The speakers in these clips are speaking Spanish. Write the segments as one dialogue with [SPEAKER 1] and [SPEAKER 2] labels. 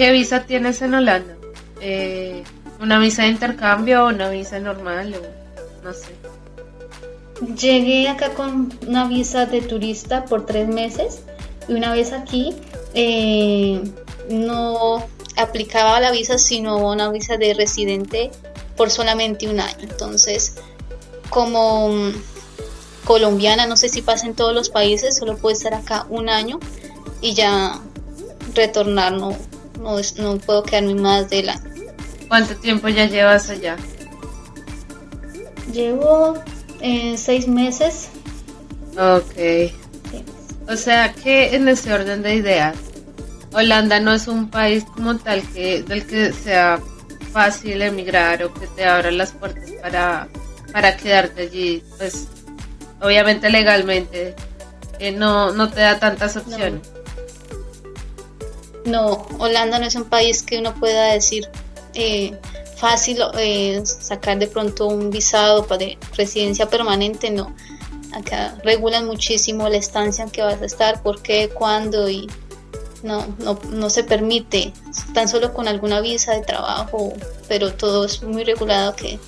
[SPEAKER 1] ¿Qué visa tienes en Holanda? Eh, ¿Una visa de intercambio o una visa normal? O, no sé.
[SPEAKER 2] Llegué acá con una visa de turista por tres meses y una vez aquí eh, no aplicaba la visa sino una visa de residente por solamente un año. Entonces, como mm, colombiana, no sé si pasa en todos los países, solo puedo estar acá un año y ya retornar, no, no, no puedo quedarme más de la
[SPEAKER 1] ¿Cuánto tiempo ya llevas allá?
[SPEAKER 2] Llevo eh, seis meses.
[SPEAKER 1] Ok. O sea que en ese orden de ideas, Holanda no es un país como tal que del que sea fácil emigrar o que te abra las puertas para, para quedarte allí. Pues obviamente legalmente eh, no, no te da tantas opciones.
[SPEAKER 2] No. Holanda no es un país que uno pueda decir eh, fácil eh, sacar de pronto un visado para residencia permanente, no. Acá regulan muchísimo la estancia en que vas a estar, por qué, cuándo y no, no, no se permite, tan solo con alguna visa de trabajo, pero todo es muy regulado que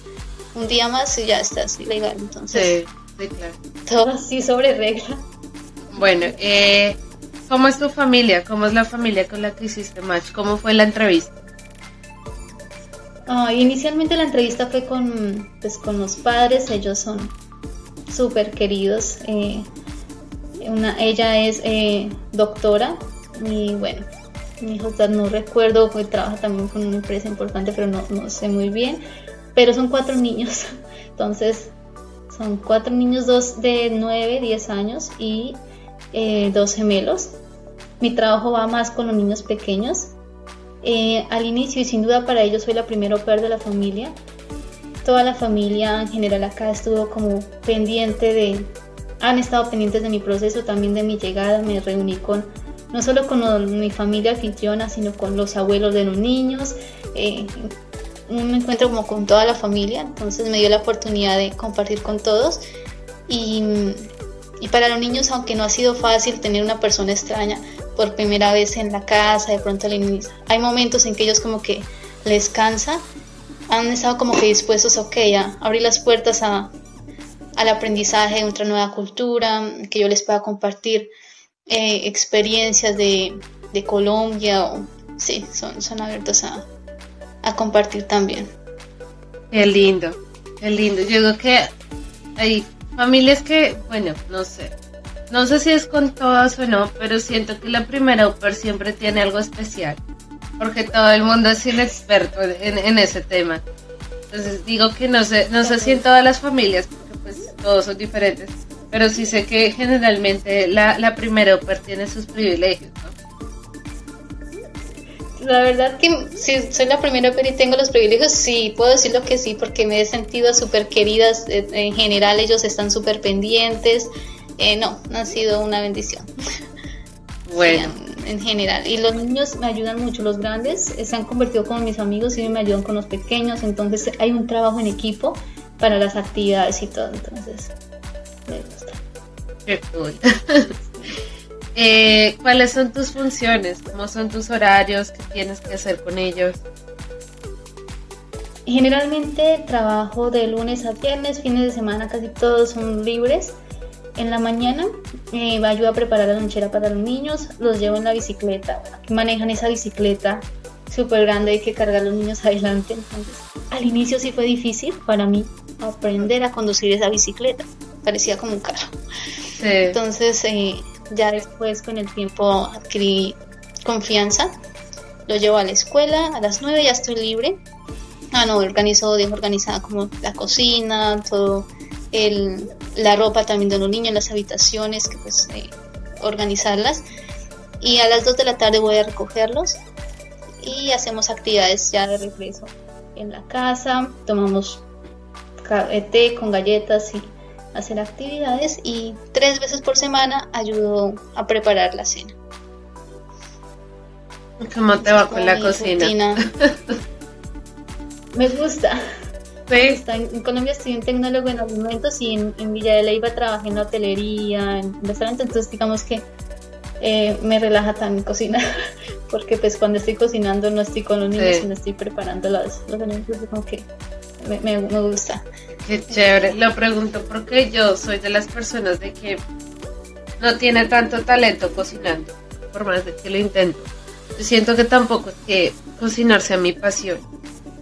[SPEAKER 2] un día más y ya estás ilegal, entonces
[SPEAKER 1] sí, claro.
[SPEAKER 2] todo así sobre regla.
[SPEAKER 1] Bueno, eh, ¿cómo es tu familia? ¿Cómo es la familia con la que hiciste match? ¿Cómo fue la entrevista?
[SPEAKER 2] Ah, inicialmente la entrevista fue con, pues, con los padres, ellos son súper queridos. Eh, una, ella es eh, doctora y bueno, mi hijo no recuerdo, pues, trabaja también con una empresa importante, pero no, no sé muy bien. Pero son cuatro niños, entonces son cuatro niños, dos de 9, 10 años y eh, dos gemelos. Mi trabajo va más con los niños pequeños, eh, al inicio y sin duda para ellos soy la primera au de la familia. Toda la familia en general acá estuvo como pendiente de, han estado pendientes de mi proceso, también de mi llegada, me reuní con, no solo con mi familia anfitriona, sino con los abuelos de los niños. Eh, me encuentro como con toda la familia, entonces me dio la oportunidad de compartir con todos. Y para los niños, aunque no ha sido fácil tener una persona extraña, por primera vez en la casa, de pronto al inicio. Hay momentos en que ellos como que les cansa, han estado como que dispuestos, ok, a abrir las puertas a, al aprendizaje de otra nueva cultura, que yo les pueda compartir eh, experiencias de, de, Colombia, o, sí, son, son abiertos a, a compartir también.
[SPEAKER 1] Qué lindo, qué lindo. Yo creo que hay familias que, bueno, no sé, no sé si es con todas o no, pero siento que la primera Upper siempre tiene algo especial, porque todo el mundo es inexperto en, ese tema. Entonces digo que no sé, no sé si en todas las familias, porque pues todos son diferentes, pero sí sé que generalmente la, la primera Upper tiene sus privilegios,
[SPEAKER 2] La verdad que si soy la primera Upper y tengo los privilegios, sí, puedo decirlo que sí, porque me he sentido súper queridas. Eh, en general ellos están súper pendientes, eh, no, no ha sido una bendición.
[SPEAKER 1] Bueno.
[SPEAKER 2] en, general. Y los niños me ayudan mucho, los grandes se han convertido como mis amigos y me ayudan con los pequeños, entonces hay un trabajo en equipo para las actividades y todo, entonces me gusta.
[SPEAKER 1] Qué cool. Eh, ¿Cuáles son tus funciones? ¿Cómo son tus horarios? ¿Qué tienes que hacer con ellos?
[SPEAKER 2] Generalmente trabajo de lunes a viernes, fines de semana casi todos son libres en la mañana me eh, ayuda a preparar la lonchera para los niños, los llevo en la bicicleta, manejan esa bicicleta súper grande, hay que cargar a los niños adelante. Entonces, al inicio sí fue difícil para mí aprender a conducir esa bicicleta, parecía como un carro. Entonces, eh, ya después con el tiempo adquirí confianza, lo llevo a la escuela, a las 9 ya estoy libre. Ah, no, organizo, dejo organizada como la cocina, todo el, la ropa también de los niños las habitaciones, que pues eh, organizarlas. Y a las 2 de la tarde voy a recogerlos y hacemos actividades ya de regreso en la casa, tomamos eh, té con galletas y hacer actividades y tres veces por semana ayudo a preparar la cena.
[SPEAKER 1] ¿Cómo te va con la cocina?
[SPEAKER 2] Me gusta. En Colombia estudié un tecnólogo en alimentos y en, Villa de Leyva trabajé en hotelería, en restaurantes, entonces digamos que eh, me relaja también cocinar, porque pues cuando estoy cocinando no estoy con los niños, sino estoy preparando los, los alimentos, como que me, me, me gusta.
[SPEAKER 1] Qué chévere. Lo pregunto porque yo soy de las personas de que no tiene tanto talento cocinando, por más de que lo intento. Yo siento que tampoco es que cocinar sea mi pasión.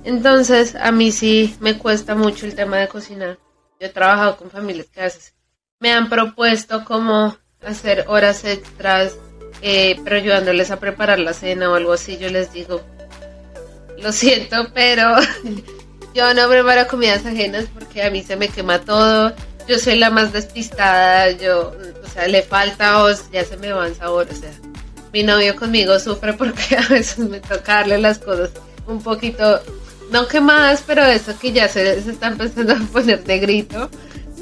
[SPEAKER 1] Entonces, a mí sí me cuesta mucho el tema de cocinar. Yo he trabajado con familias que a veces me han propuesto como hacer horas extras, eh, pero ayudándoles a preparar la cena o algo así. Yo les digo, lo siento, pero yo no preparo comidas ajenas porque a mí se me quema todo. Yo soy la más despistada, yo, o sea, le falta o ya se me va el sabor, o sea, mi novio conmigo sufre porque a veces me toca darle las cosas un poquito, no quemadas, pero eso que ya se, se está empezando a poner negrito.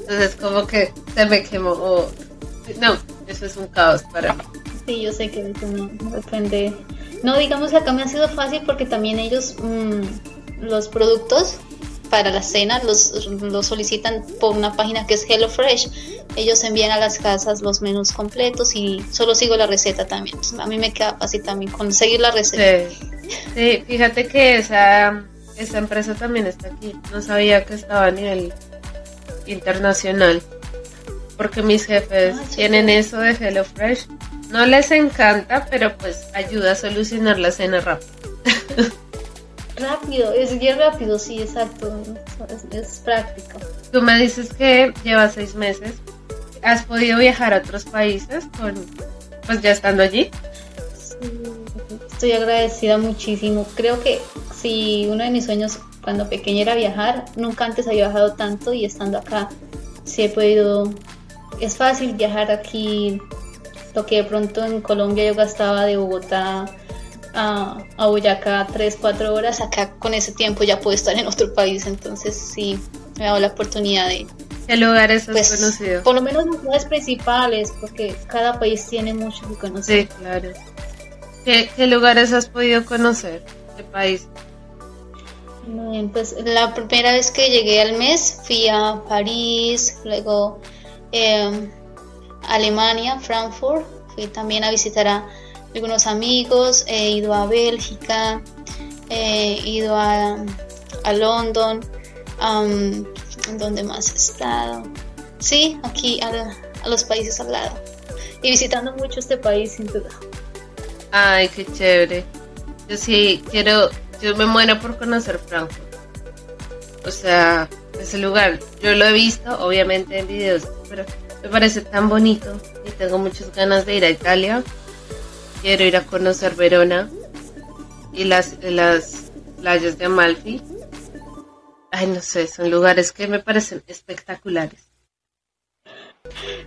[SPEAKER 1] Entonces como que se me quemó. no, eso es un caos para mí.
[SPEAKER 2] Sí, yo sé que eso no, depende. No, digamos que acá me ha sido fácil porque también ellos, mmm, los productos para la cena los, los solicitan por una página que es HelloFresh. Ellos envían a las casas los menús completos y solo sigo la receta también. a mí me queda fácil también conseguir la receta.
[SPEAKER 1] Sí, fíjate que esa, esa empresa también está aquí. No sabía que estaba a nivel internacional. Porque mis jefes ah, tienen eso de HelloFresh. No les encanta, pero pues ayuda a solucionar la cena rápido.
[SPEAKER 2] Rápido, es bien rápido, sí, exacto. Es, práctico.
[SPEAKER 1] Tú me dices que llevas seis meses. ¿Has podido viajar a otros países con, pues ya estando allí?
[SPEAKER 2] Sí, estoy agradecida muchísimo. Creo que si uno de mis sueños cuando pequeña era viajar, nunca antes había viajado tanto y estando acá sí he podido. Es fácil viajar aquí. Lo que de pronto en Colombia yo gastaba de Bogotá a, a Boyacá 3, 4 horas, acá con ese tiempo ya puedo estar en otro país, entonces sí, me ha dado la oportunidad de...
[SPEAKER 1] ¿Qué lugares has pues, conocido?
[SPEAKER 2] Por lo menos las ciudades principales, porque cada país tiene mucho que conocer.
[SPEAKER 1] Sí, claro. ¿Qué, qué lugares has podido conocer? ¿Qué país?
[SPEAKER 2] Pues la primera vez que llegué al mes fui a París, luego eh, Alemania, Frankfurt, fui también a visitar a algunos amigos, he ido a Bélgica, he ido a, a London, um, ¿dónde más he estado? Sí, aquí a, a, los países al lado. Y visitando mucho este país, sin duda.
[SPEAKER 1] Ay, qué chévere. Yo sí quiero, yo me muero por conocer Frankfurt. O sea, ese lugar, yo lo he visto, obviamente en videos, pero me parece tan bonito y tengo muchas ganas de ir a Italia Quiero ir a conocer Verona y las, las playas de Amalfi. Ay, no sé, son lugares que me parecen espectaculares.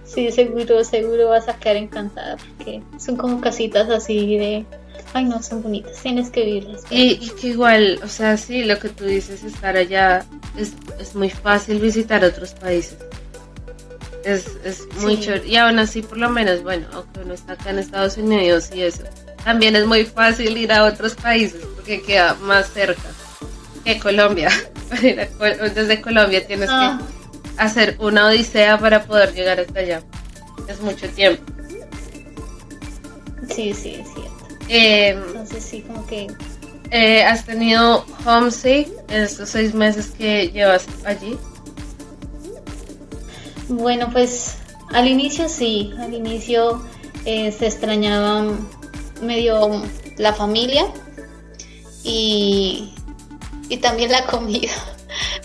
[SPEAKER 2] Sí, seguro, seguro vas a quedar encantada porque son como casitas así de... Ay, no, son bonitas, tienes que vivirlas.
[SPEAKER 1] Y, y, que igual, o sea, sí, lo que tú dices, estar allá, es, es muy fácil visitar otros países. Es, es muy Y aún así, por lo menos, bueno, aunque uno está acá en Estados Unidos y eso, también es muy fácil ir a otros países porque queda más cerca que Colombia. Desde Colombia tienes que ah. hacer una odisea para poder llegar hasta allá. Es mucho tiempo.
[SPEAKER 2] Sí, sí, es Em, Entonces sí, como que...
[SPEAKER 1] Eh, ¿Has tenido homesick en estos seis meses que llevas allí?
[SPEAKER 2] Bueno, pues al inicio sí, al inicio eh, se extrañaba medio la familia y, y también la comida,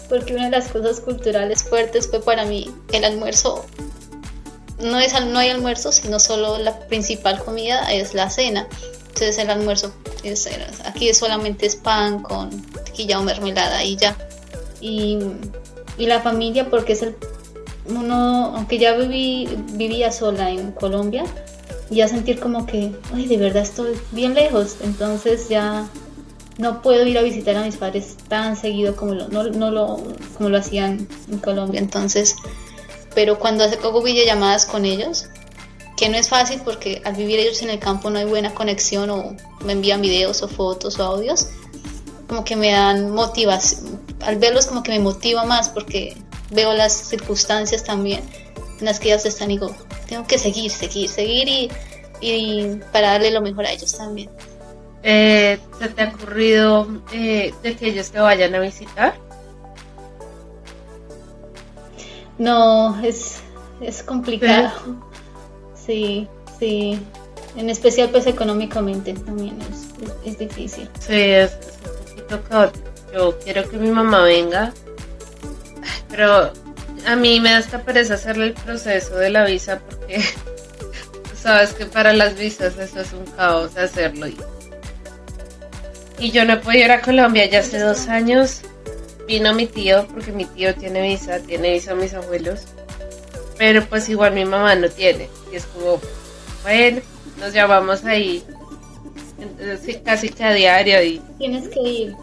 [SPEAKER 2] porque una de las cosas culturales fuertes fue para mí el almuerzo. No, es, no hay almuerzo, sino solo la principal comida es la cena. Entonces el almuerzo es, aquí solamente es pan con tequilla o mermelada y ya. Y, y la familia porque es el uno, aunque ya viví, vivía sola en Colombia, ya sentir como que, ay, de verdad estoy bien lejos, entonces ya no puedo ir a visitar a mis padres tan seguido como lo, no, no lo, como lo hacían en Colombia, entonces, pero cuando hago videollamadas con ellos, que no es fácil porque al vivir ellos en el campo no hay buena conexión o me envían videos o fotos o audios, como que me dan motivación, al verlos como que me motiva más porque veo las circunstancias también en las que ellas están y digo, tengo que seguir, seguir, seguir y, y para darle lo mejor a ellos también.
[SPEAKER 1] Eh, ¿Se te ha ocurrido eh, de que ellos te vayan a visitar?
[SPEAKER 2] No, es, es complicado. Sí, sí. En especial pues económicamente también es, es, difícil.
[SPEAKER 1] Sí, es, un poquito caótico. Yo quiero que mi mamá venga, pero a mí me da esta pereza hacerle el proceso de la visa porque sabes que para las visas eso es un caos hacerlo. Y, y yo no he podido ir a Colombia ya hace dos años. Vino mi tío, porque mi tío tiene visa, tiene visa a mis abuelos. Pero pues igual mi mamá no tiene. Y es como, bueno, nos llamamos ahí casi que a diario. Y...
[SPEAKER 2] Tienes que ir.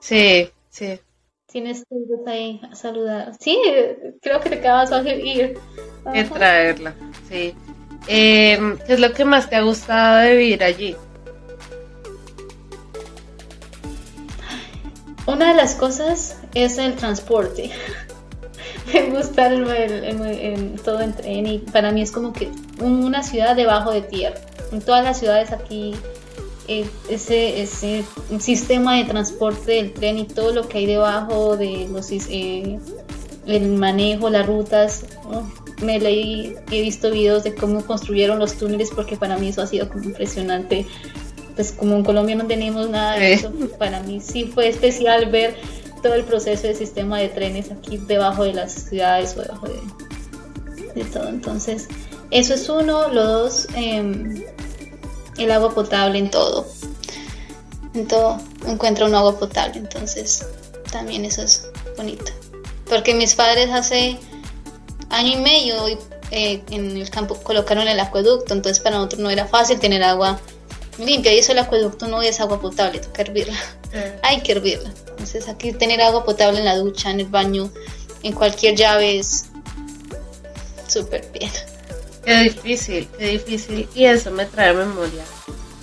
[SPEAKER 1] Sí, sí.
[SPEAKER 2] Tienes que ir ahí a saludar. Sí, creo que te acabas de ir.
[SPEAKER 1] Que traerla, sí. Eh, ¿Qué es lo que más te ha gustado de vivir allí?
[SPEAKER 2] Una de las cosas es el transporte. Me gusta el, todo en tren y para mí es como que una ciudad debajo de tierra. En todas las ciudades aquí eh, ese, ese sistema de transporte del tren y todo lo que hay debajo de los eh, el manejo, las rutas. me leí, he visto videos de cómo construyeron los túneles porque para mí eso ha sido como impresionante. Pues como en Colombia no tenemos nada de eso, para mí sí fue especial ver todo el proceso de sistema de trenes aquí debajo de las ciudades o debajo de, de todo. Entonces, eso es uno. Lo dos, em, el agua potable en todo. En todo encuentra un agua potable, entonces también eso es bonito. Porque mis padres hace año y medio eh, en el campo colocaron el acueducto, entonces para nosotros no era fácil tener agua limpia y eso el acueducto no es agua potable, toca hervirla. Mm. Hay que hervirla. Entonces aquí tener agua potable en la ducha, en el baño, en cualquier llave es súper bien.
[SPEAKER 1] Qué difícil, qué difícil. Y eso me trae a memoria.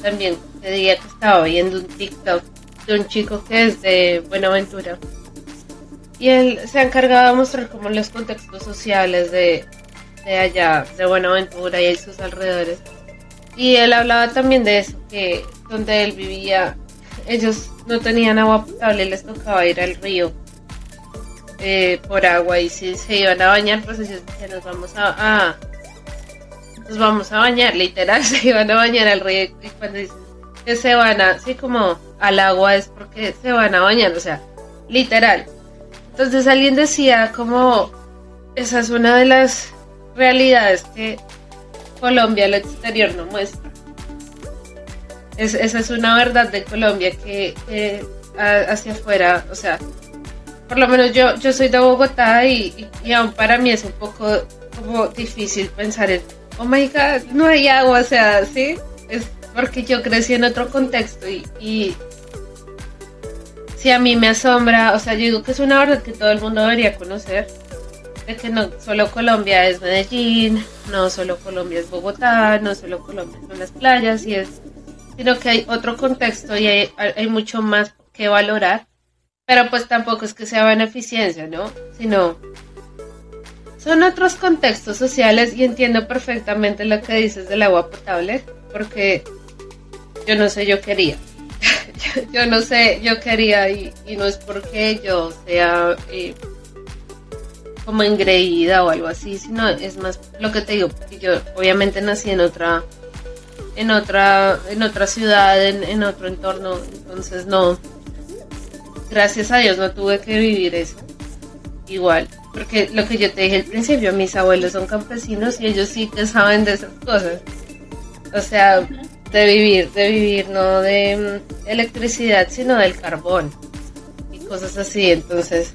[SPEAKER 1] También te día que estaba viendo un TikTok de un chico que es de Buenaventura. Y él se ha encargado de mostrar como los contextos sociales de, de allá, de Buenaventura y sus alrededores. Y él hablaba también de eso, que donde él vivía, ellos no tenían agua potable, les tocaba ir al río eh, por agua y si se iban a bañar, pues ellos decían, nos vamos a, nos vamos a bañar, literal, se iban a bañar al río y cuando dicen que se van a, así como al agua es porque se van a bañar, o sea, literal. Entonces alguien decía como, esa es una de las realidades que Colombia al exterior no muestra. Esa es una verdad de Colombia que, hacia afuera, o sea, por lo menos yo, yo soy de Bogotá y, y aún para mí es un poco como difícil pensar en oh my god, no hay agua, o sea, sí, es porque yo crecí en otro contexto y, y si a mí me asombra, o sea, yo digo que es una verdad que todo el mundo debería conocer, de que no solo Colombia es Medellín, no solo Colombia es Bogotá, no solo Colombia son las playas, y es, sino que hay otro contexto y hay, mucho más que valorar, pero pues tampoco es que sea beneficencia, ¿no? Sino son otros contextos sociales y entiendo perfectamente lo que dices del agua potable, porque yo no sé, yo quería. yo, no sé, yo quería y, no es porque yo sea eh, como engreída o algo así, sino es más lo que te digo, porque yo obviamente nací en otra en otra en otra ciudad, en, en otro entorno, entonces no gracias a Dios no tuve que vivir eso. Igual, porque lo que yo te dije al principio, mis abuelos son campesinos y ellos sí que saben de esas cosas. O sea, de vivir, de vivir, no de mm, electricidad, sino del carbón y cosas así. Entonces,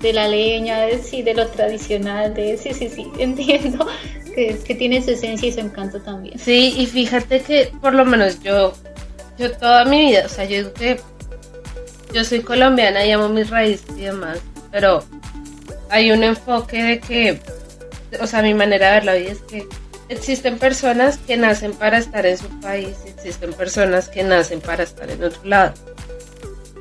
[SPEAKER 2] de la leña, de, sí, de lo tradicional, de sí, sí, sí, entiendo que, que tiene su esencia y su encanto también.
[SPEAKER 1] Sí, y fíjate que por lo menos yo, yo toda mi vida, o sea, yo digo yo soy colombiana y amo mis raíces y demás, pero hay un enfoque de que, o sea, mi manera de ver la vida es que existen personas que nacen para estar en su país, existen personas que nacen para estar en otro lado.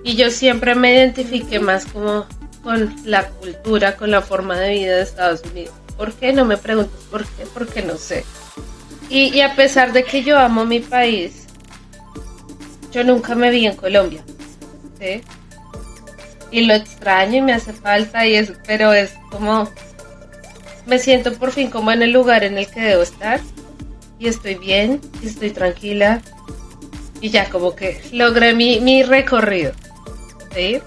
[SPEAKER 1] Y yo siempre me identifiqué más como con la cultura, con la forma de vida de Estados Unidos. ¿Por qué? No me preguntes por qué, porque no sé. Y, y a pesar de que yo amo mi país, yo nunca me vi en Colombia. ¿sí? Y lo extraño y me hace falta y es, pero es como me siento por fin como en el lugar en el que debo estar y estoy bien, y estoy tranquila y ya como que logré mi, mi recorrido. ¿sí?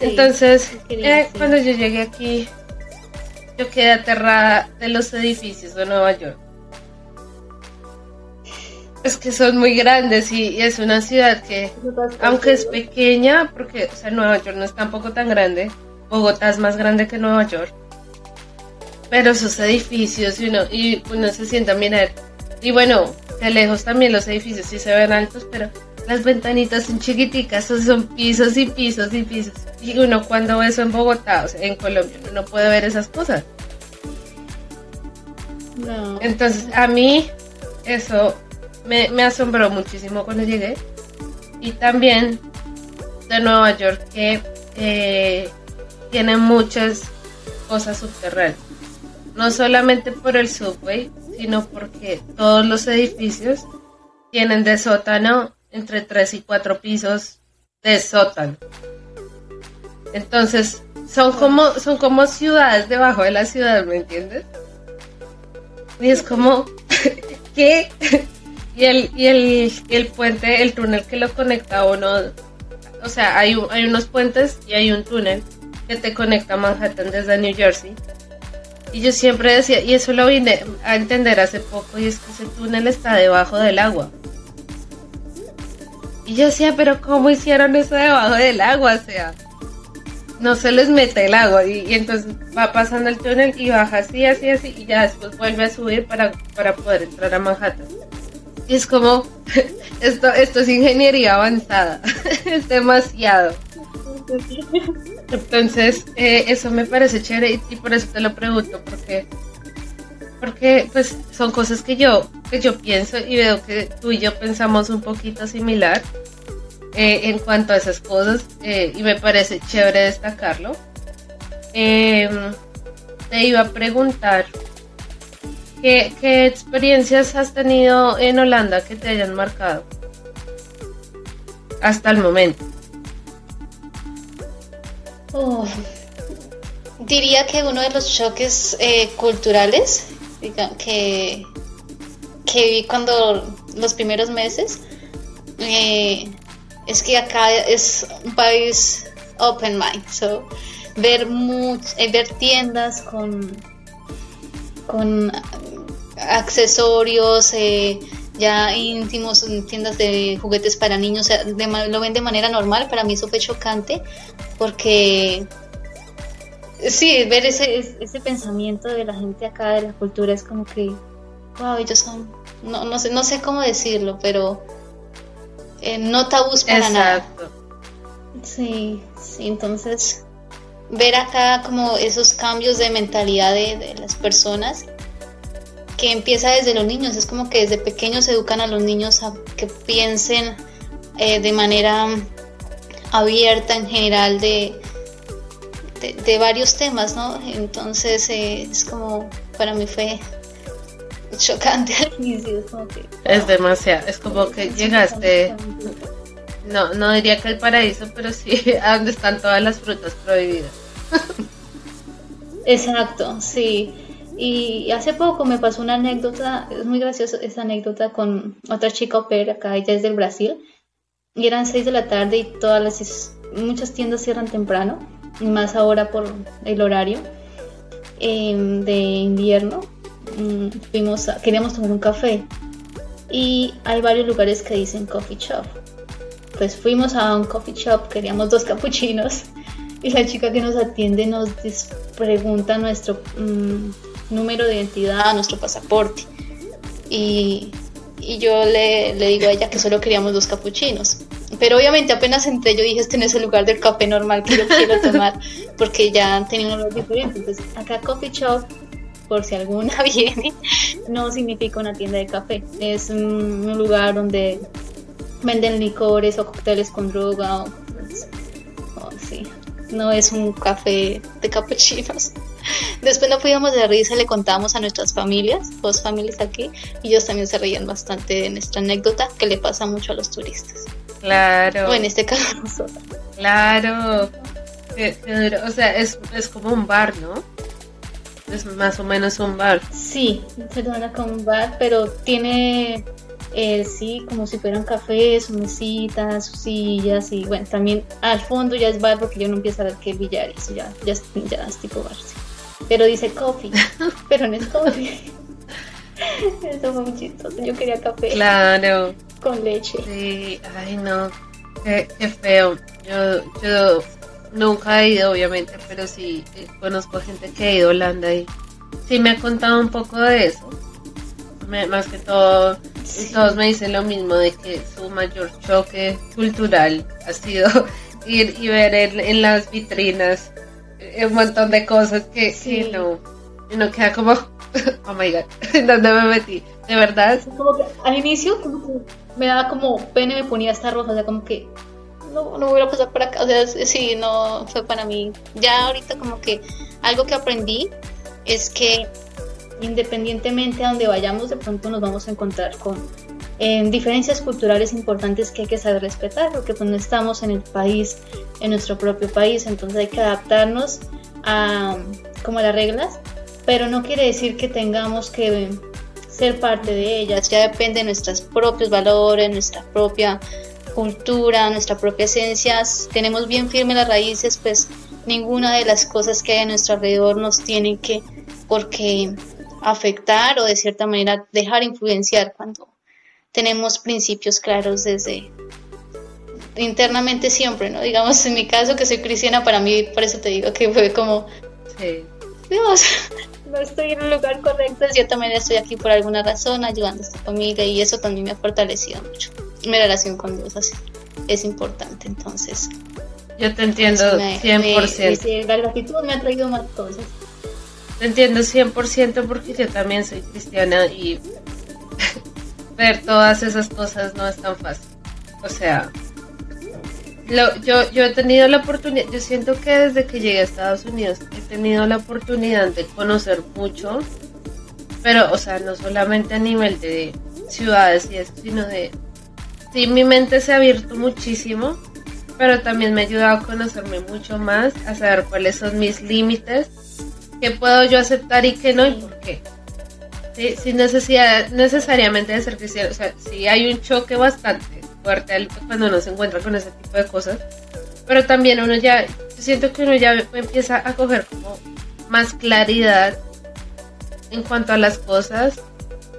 [SPEAKER 1] Entonces, eh, cuando yo llegué aquí, yo quedé aterrada de los edificios de Nueva York. Es que son muy grandes y, es una ciudad que, aunque es pequeña, porque Nueva York no es tampoco tan grande, Bogotá es más grande que Nueva York, pero esos edificios y uno, y se sienta a mirar. Y bueno, de lejos también los edificios sí se ven altos, pero las ventanitas son chiquiticas, son pisos y pisos y pisos. Y uno cuando ve eso en Bogotá, o sea, en Colombia, uno no puede ver esas cosas. Entonces, a mí eso me, asombró muchísimo cuando llegué. Y también de Nueva York, que tiene muchas cosas subterráneas. No solamente por el subway, sino porque todos los edificios tienen de sótano entre 3 y 4 pisos de sótano. Entonces, son como, son como ciudades debajo de la ciudad, ¿me entiendes? Y es como, ¿qué? y el, y el, el puente, el túnel que lo conecta a uno, o sea, hay, hay unos puentes y hay un túnel que te conecta a Manhattan desde New Jersey. Y yo siempre decía, y eso lo vine a entender hace poco, y es que ese túnel está debajo del agua. Y yo decía, pero ¿cómo hicieron eso debajo del agua? O sea, no se les mete el agua y, entonces va pasando el túnel y baja así, así, así y ya después vuelve a subir para, para poder entrar a Manhattan. Y es como, esto, esto es ingeniería avanzada, es demasiado. Entonces, eh, eso me parece chévere y, por eso te lo pregunto, porque porque pues son cosas que yo que yo pienso y veo que tú y yo pensamos un poquito similar eh, en cuanto a esas cosas eh, y me parece chévere destacarlo. Em, te iba a preguntar ¿qué, ¿qué, experiencias has tenido en Holanda que te hayan marcado hasta el momento.
[SPEAKER 2] Diría que uno de los choques eh, culturales que, que vi cuando los primeros meses es que acá es un país open mind, so ver eh, ver tiendas con con accesorios eh, ya íntimos, tiendas de juguetes para niños, lo ven de manera normal, para mí eso fue chocante porque sí, ver ese, ese pensamiento de la gente acá de la cultura es como que, wow, ellos son, no, no, sé, no sé cómo decirlo, pero eh, no tabús para Exacto. nada. Sí, sí, entonces ver acá como esos cambios de mentalidad de, las personas que empieza desde los niños, es como que desde pequeños educan a los niños a que piensen eh, de manera abierta en general de, de, varios temas, ¿no? Entonces eh, es como, para mí fue chocante al inicio. Es, como que,
[SPEAKER 1] es demasiado, es como que llegaste, no, no diría que el paraíso, pero sí a donde están todas las frutas prohibidas.
[SPEAKER 2] Exacto, sí. Y hace poco me pasó una anécdota, es muy graciosa esa anécdota con otra chica opera acá, ella es del Brasil, y eran 6 de la tarde y todas las, muchas tiendas cierran temprano, y más ahora por el horario em, de invierno. Mm, fuimos queríamos tomar un café y hay varios lugares que dicen coffee shop. Pues fuimos a un coffee shop, queríamos dos capuchinos y la chica que nos atiende nos pregunta nuestro mm, número de identidad, nuestro pasaporte. Y, y yo le, le, digo a ella que solo queríamos dos capuchinos. Pero obviamente apenas entré yo dije, este no es lugar del café normal que yo quiero tomar, porque ya tenía un olor diferente. Entonces acá coffee shop, por si alguna viene, no significa una tienda de café. Es un, lugar donde venden licores o cócteles con droga. O, sí, no es un café de capuchinos. Después no podíamos de risa, le contábamos a nuestras familias, dos familias aquí, y ellos también se reían bastante de nuestra anécdota que le pasa mucho a los turistas.
[SPEAKER 1] Claro.
[SPEAKER 2] O en este caso nosotros.
[SPEAKER 1] Claro. O sea, es, es como un bar, ¿no? Es más o menos un bar.
[SPEAKER 2] Sí, se trata como un bar, pero tiene eh, sí, como si fueran cafés, sus mesitas, sus sillas y bueno, también al fondo ya es bar porque yo no empiezo a ver que billar y eso ya, ya, ya es tipo bar. Sí. Pero dice coffee, pero no es coffee. Eso fue muy chistoso. Yo quería café.
[SPEAKER 1] Claro.
[SPEAKER 2] Con leche.
[SPEAKER 1] Sí, ay no. Qué, qué feo. Yo, yo nunca he ido, obviamente, pero sí eh, conozco gente que ha ido a Holanda y sí me ha contado un poco de eso más que todo, todos me dicen lo mismo, de que su mayor choque cultural ha sido ir y ver en, las vitrinas eh, un montón de cosas que sí. no, uno queda como, oh my god, ¿en dónde me metí? De verdad.
[SPEAKER 2] Como que al inicio como que me daba como pena y me ponía hasta roja, o sea, como que no, no voy a pasar por acá, o sea, sí, no fue para mí. Ya ahorita como que algo que aprendí es que independientemente a donde vayamos, de pronto nos vamos a encontrar con en diferencias culturales importantes que hay que saber respetar, porque pues no estamos en el país, en nuestro propio país, entonces hay que adaptarnos a como las reglas, pero no quiere decir que tengamos que ser parte de ellas, ya depende de nuestros propios valores, nuestra propia cultura, nuestra propia esencia, tenemos bien firmes las raíces, pues ninguna de las cosas que hay a nuestro alrededor nos tienen que, porque afectar o de cierta manera dejar influenciar cuando tenemos principios claros desde internamente siempre, ¿no? Digamos, en mi caso que soy cristiana, para mí, por eso te digo que fue como, Dios, no estoy en el lugar correcto, de cierta manera estoy aquí por alguna razón, ayudando a esta familia y eso también me ha fortalecido mucho. Mi relación con Dios así es importante, entonces.
[SPEAKER 1] Yo te entiendo 100%.
[SPEAKER 2] la gratitud me ha traído más cosas.
[SPEAKER 1] Te entiendo 100% porque yo también soy cristiana y ver todas esas cosas no es tan fácil. O sea, lo, yo, yo he tenido la oportunidad, yo siento que desde que llegué a Estados Unidos he tenido la oportunidad de conocer mucho, pero, o sea, no solamente a nivel de ciudades y eso, sino de... Sí, mi mente se ha abierto muchísimo, pero también me ha ayudado a conocerme mucho más, a saber cuáles son mis límites qué puedo yo aceptar y qué no y por qué. Sí, sin necesidad necesariamente de ser cristiano. O sea, sí hay un choque bastante fuerte cuando uno se encuentra con ese tipo de cosas. Pero también uno ya, siento que uno ya empieza a coger como más claridad en cuanto a las cosas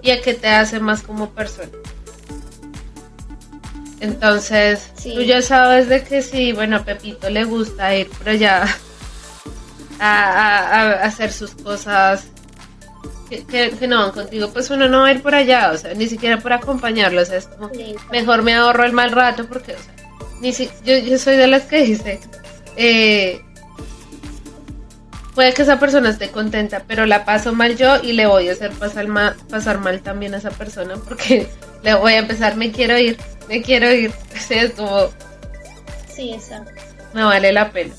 [SPEAKER 1] y a qué te hace más como persona. Entonces, tú ya sabes de que sí, bueno, a Pepito le gusta ir por allá a, hacer sus cosas que, no van contigo, pues uno no va a ir por allá, o sea, ni siquiera por acompañarlo, o sea, es como, mejor me ahorro el mal rato porque, o sea, ni si, yo, yo soy de las que dice, eh, puede que esa persona esté contenta, pero la paso mal yo y le voy a hacer pasar mal, pasar mal también a esa persona porque le voy a empezar, me quiero ir, me quiero ir, o sea, es como...
[SPEAKER 2] Sí, exacto.
[SPEAKER 1] Me vale la pena.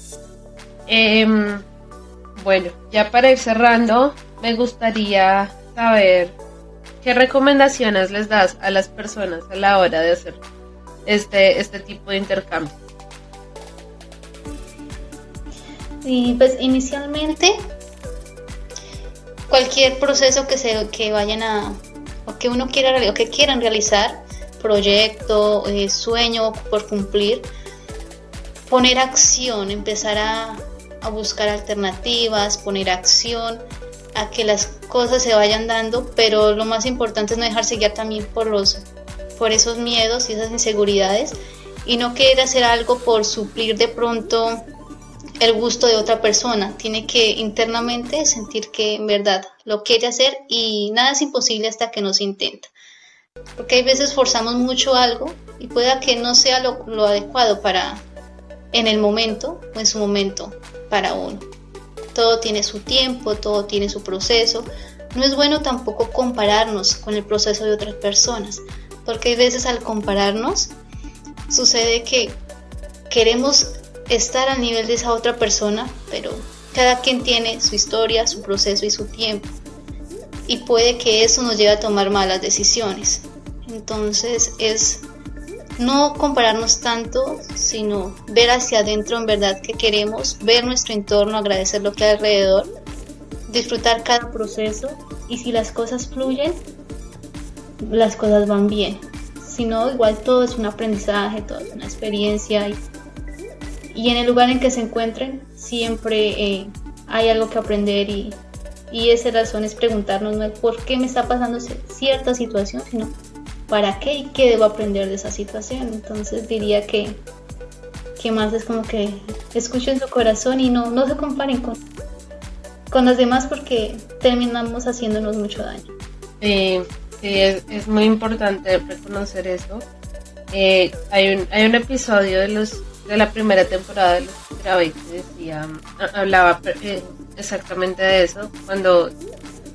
[SPEAKER 1] Eh, bueno, ya para ir cerrando, me gustaría saber qué recomendaciones les das a las personas a la hora de hacer este, este tipo de intercambio.
[SPEAKER 2] Y pues inicialmente cualquier proceso que se que vayan a o que uno quiera o que quieran realizar, proyecto, eh, sueño por cumplir, poner acción, empezar a a buscar alternativas, poner acción, a que las cosas se vayan dando, pero lo más importante es no dejarse guiar también por los por esos miedos y esas inseguridades y no querer hacer algo por suplir de pronto el gusto de otra persona. Tiene que internamente sentir que en verdad lo quiere hacer y nada es imposible hasta que no se intenta. Porque hay veces forzamos mucho algo y pueda que no sea lo, lo adecuado para en el momento o en su momento para uno. Todo tiene su tiempo, todo tiene su proceso. No es bueno tampoco compararnos con el proceso de otras personas, porque hay veces al compararnos sucede que queremos estar al nivel de esa otra persona, pero cada quien tiene su historia, su proceso y su tiempo. Y puede que eso nos lleve a tomar malas decisiones. Entonces es no compararnos tanto, sino ver hacia adentro en verdad que queremos, ver nuestro entorno, agradecer lo que hay alrededor, disfrutar cada proceso y si las cosas fluyen, las cosas van bien. Si no, igual todo es un aprendizaje, todo es una experiencia y, y en el lugar en que se encuentren siempre eh, hay algo que aprender y, y esa razón es preguntarnos no por qué me está pasando cierta situación, sino para qué y qué debo aprender de esa situación. Entonces diría que, que más es como que escuchen su corazón y no, no se comparen con, con las demás porque terminamos haciéndonos mucho daño.
[SPEAKER 1] Sí, sí es, muy importante reconocer eso. Eh, hay, un, hay un episodio de los de la primera temporada de los que que decía, hablaba eh, exactamente de eso. Cuando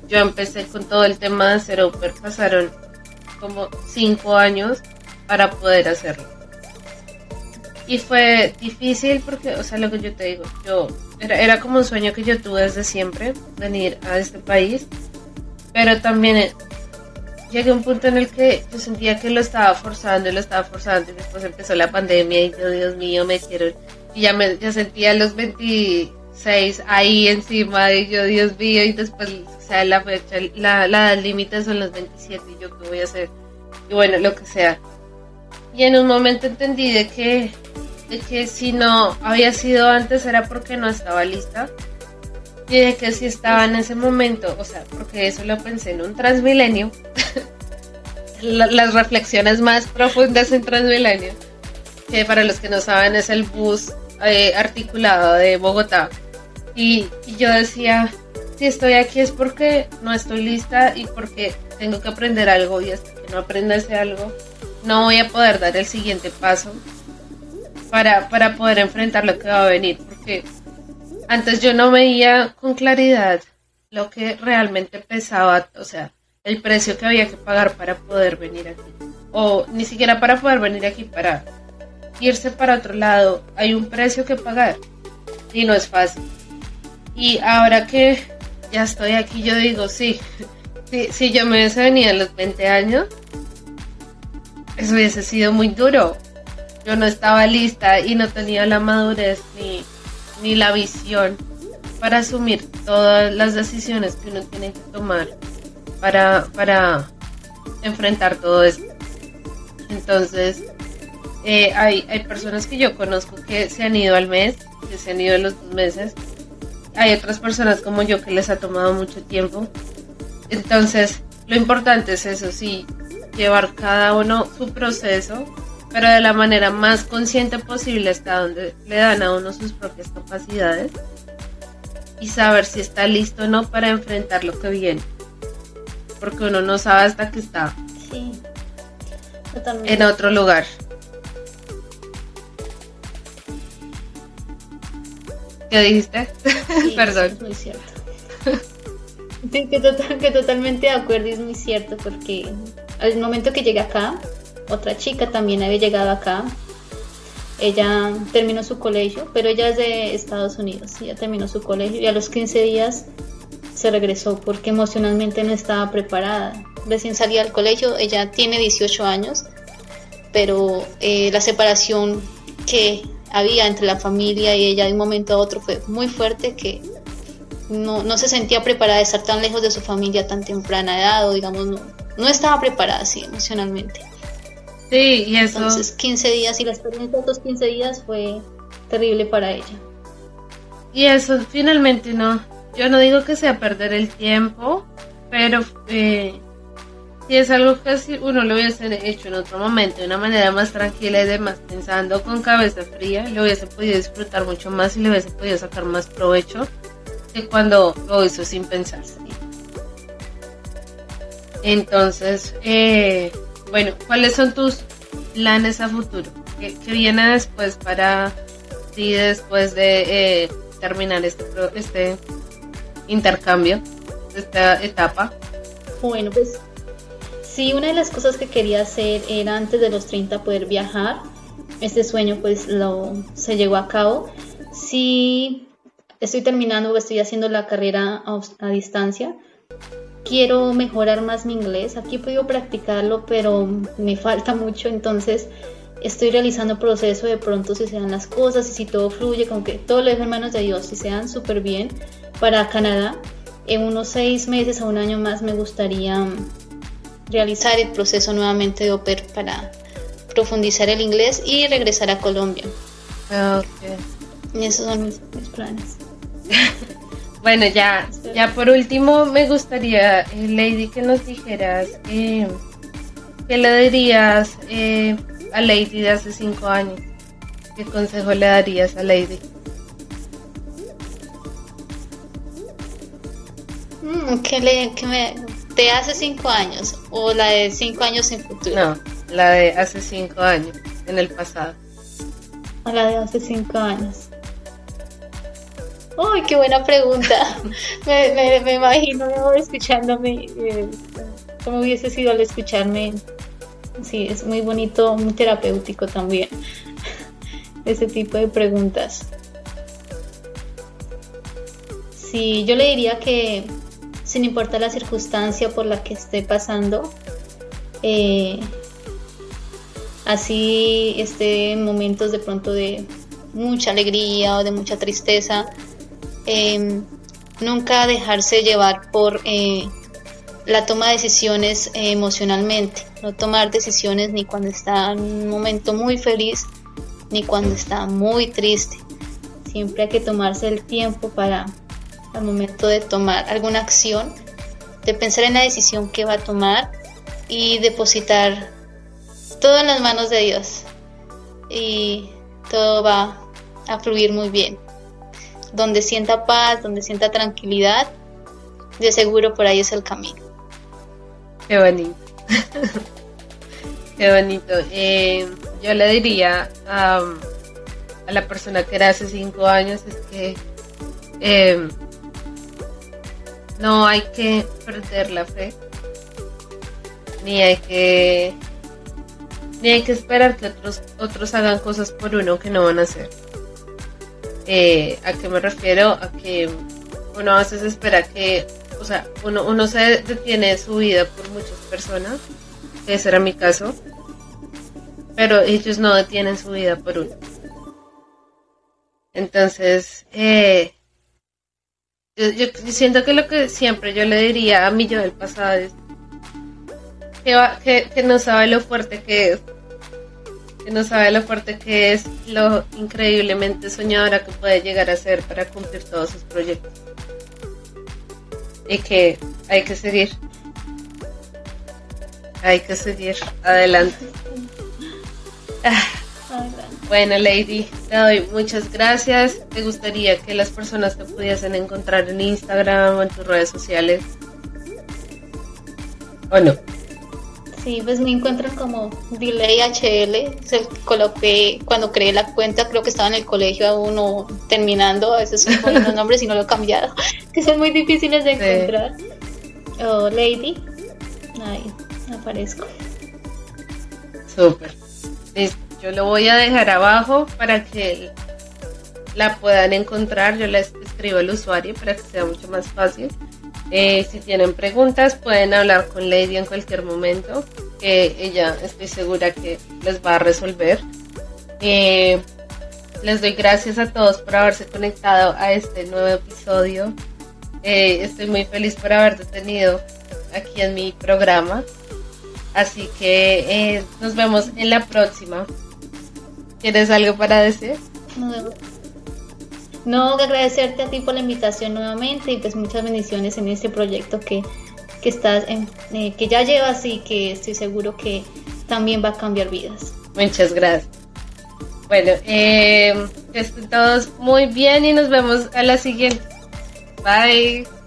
[SPEAKER 1] yo empecé con todo el tema de ser Uber, pasaron como cinco años para poder hacerlo. Y fue difícil porque, o sea, lo que yo te digo, yo era, era como un sueño que yo tuve desde siempre, venir a este país, pero también llegué a un punto en el que yo sentía que lo estaba forzando y lo estaba forzando y después empezó la pandemia y yo, Dios mío, me quiero... Y ya, me, ya sentía los 26 ahí encima y yo, Dios mío, y después, o sea, la fecha, la, la límite son los 27 y yo qué voy a hacer. Y bueno, lo que sea. Y en un momento entendí de que, de que si no había sido antes era porque no estaba lista y de que si estaba en ese momento, o sea, porque eso lo pensé en un transmilenio, las reflexiones más profundas en transmilenio, que para los que no saben es el bus eh, articulado de Bogotá. Y, yo decía, si estoy aquí es porque no estoy lista y porque tengo que aprender algo y hasta que no aprenda ese algo, no voy a poder dar el siguiente paso para, para poder enfrentar lo que va a venir. Porque antes yo no veía con claridad lo que realmente pesaba, o sea, el precio que había que pagar para poder venir aquí. O ni siquiera para poder venir aquí, para irse para otro lado. Hay un precio que pagar y no es fácil. Y ahora que ya estoy aquí, yo digo, sí, si yo me hubiese venido a los 20 años, eso hubiese sido muy duro. Yo no estaba lista y no tenía la madurez ni ni la visión para asumir todas las decisiones que uno tiene que tomar para, para enfrentar todo esto. Entonces, eh, hay, hay personas que yo conozco que se han ido al mes, que se han ido a los dos meses. Hay otras personas como yo que les ha tomado mucho tiempo. Entonces, lo importante es eso, sí, llevar cada uno su proceso pero de la manera más consciente posible hasta donde le dan a uno sus propias capacidades y saber si está listo o no para enfrentar lo que viene. Porque uno no sabe hasta que está en otro lugar. ¿Qué dijiste? Perdón.
[SPEAKER 2] Es muy cierto. Sí, que, que totalmente de acuerdo y es muy cierto porque al momento que llegué acá, otra chica también había llegado acá. Ella terminó su colegio, pero ella es de Estados Unidos. Ella terminó su colegio y a los 15 días se regresó porque emocionalmente no estaba preparada. Recién salía del colegio, ella tiene 18 años, pero eh, la separación que había entre la familia y ella de un momento a otro fue muy fuerte que no, no se sentía preparada de estar tan lejos de su familia tan temprana edad o digamos no, no estaba preparada así emocionalmente.
[SPEAKER 1] Sí, y eso.
[SPEAKER 2] Entonces, 15 días y la experiencia de esos 15 días fue terrible para ella.
[SPEAKER 1] Y eso, finalmente no. Yo no digo que sea perder el tiempo, pero eh, si es algo que si uno lo hubiese hecho en otro momento, de una manera más tranquila y demás, pensando con cabeza fría, lo hubiese podido disfrutar mucho más y le hubiese podido sacar más provecho que cuando lo hizo sin pensar. Entonces, eh, bueno, ¿cuáles son tus planes a futuro? ¿Qué, viene después para ti después de eh, terminar este, este intercambio, esta etapa?
[SPEAKER 2] Bueno, pues sí, una de las cosas que quería hacer era antes de los 30 poder viajar. Este sueño pues lo se llegó a cabo. Sí, estoy terminando, estoy haciendo la carrera a, distancia. Quiero mejorar más mi inglés. Aquí he podido practicarlo, pero me falta mucho. Entonces estoy realizando proceso de pronto si se dan las cosas y si todo fluye, como que todo lo dejo en manos de Dios, si se dan súper bien para Canadá. En unos seis meses a un año más me gustaría realizar el proceso nuevamente de OPER para profundizar el inglés y regresar a Colombia.
[SPEAKER 1] Okay.
[SPEAKER 2] Y esos son mis, planes.
[SPEAKER 1] bueno, ya, ya por último me gustaría, eh, Lady, que nos dijeras eh, qué le dirías eh, a Lady de hace cinco años. ¿Qué consejo le darías a Lady?
[SPEAKER 2] Mm, ¿qué le, qué me, de hace cinco años o la de cinco años en futuro?
[SPEAKER 1] No, la de hace cinco años, en el pasado.
[SPEAKER 2] A la de hace cinco años. Uy, qué buena pregunta. me, me, imagino escuchándome, eh, cómo hubiese sido al escucharme. Sí, es muy bonito, muy terapéutico también. Ese tipo de preguntas. Sí, yo le diría que sin importar la circunstancia por la que esté pasando, eh, así esté en momentos de pronto de mucha alegría o de mucha tristeza, em, nunca dejarse llevar por eh, la toma de decisiones emocionalmente, no tomar decisiones ni cuando está en un momento muy feliz ni cuando está muy triste. Siempre hay que tomarse el tiempo para al momento de tomar alguna acción, de pensar en la decisión que va a tomar y depositar todo en las manos de Dios. Y todo va a fluir muy bien. Donde sienta paz, donde sienta tranquilidad, de seguro por ahí es el camino.
[SPEAKER 1] Qué bonito. Qué bonito. Eh, yo le diría a la persona que era hace cinco años es que eh, no hay que perder la fe, ni hay que ni hay que esperar que otros otros hagan cosas por uno que no van a hacer. Eh, ¿A qué me refiero? A que uno a veces espera que, o sea, uno, uno se detiene su vida por muchas personas, que ese era mi caso, pero ellos no detienen su vida por uno. Entonces, eh, yo, siento que lo que siempre yo le diría a mi yo del pasado es que, que, no sabe lo fuerte que es, que no sabe lo fuerte que es, lo increíblemente soñadora que puede llegar a ser para cumplir todos sus proyectos. Y que hay que seguir. Hay que seguir adelante. Bueno, Lady, te doy muchas gracias. ¿Te gustaría que las personas te pudiesen encontrar en Instagram o en tus redes sociales? ¿O no?
[SPEAKER 2] Sí, pues me encuentran como Delay HL. Se coloqué cuando creé la cuenta, creo que estaba en el colegio aún o terminando. A veces son los nombres y no lo he cambiado, que son muy difíciles de encontrar. O Lady, ahí aparezco.
[SPEAKER 1] Súper. Listo. Yo lo voy a dejar abajo para que la puedan encontrar. Yo les escribo el usuario para que sea mucho más fácil. Eh, si tienen preguntas, pueden hablar con Lady en cualquier momento. que ella estoy segura que les va a resolver. Eh, les doy gracias a todos por haberse conectado a este nuevo episodio. Eh, estoy muy feliz por haberte tenido aquí en mi programa. Así que nos vemos en la próxima. ¿Tienes algo para decir?
[SPEAKER 2] No, no, agradecerte a ti por la invitación nuevamente y pues muchas bendiciones en este proyecto que, estás en, eh, que ya llevas y que estoy seguro que también va a cambiar vidas.
[SPEAKER 1] Muchas gracias. Bueno, eh, que estén todos muy bien y nos vemos a la siguiente. Bye.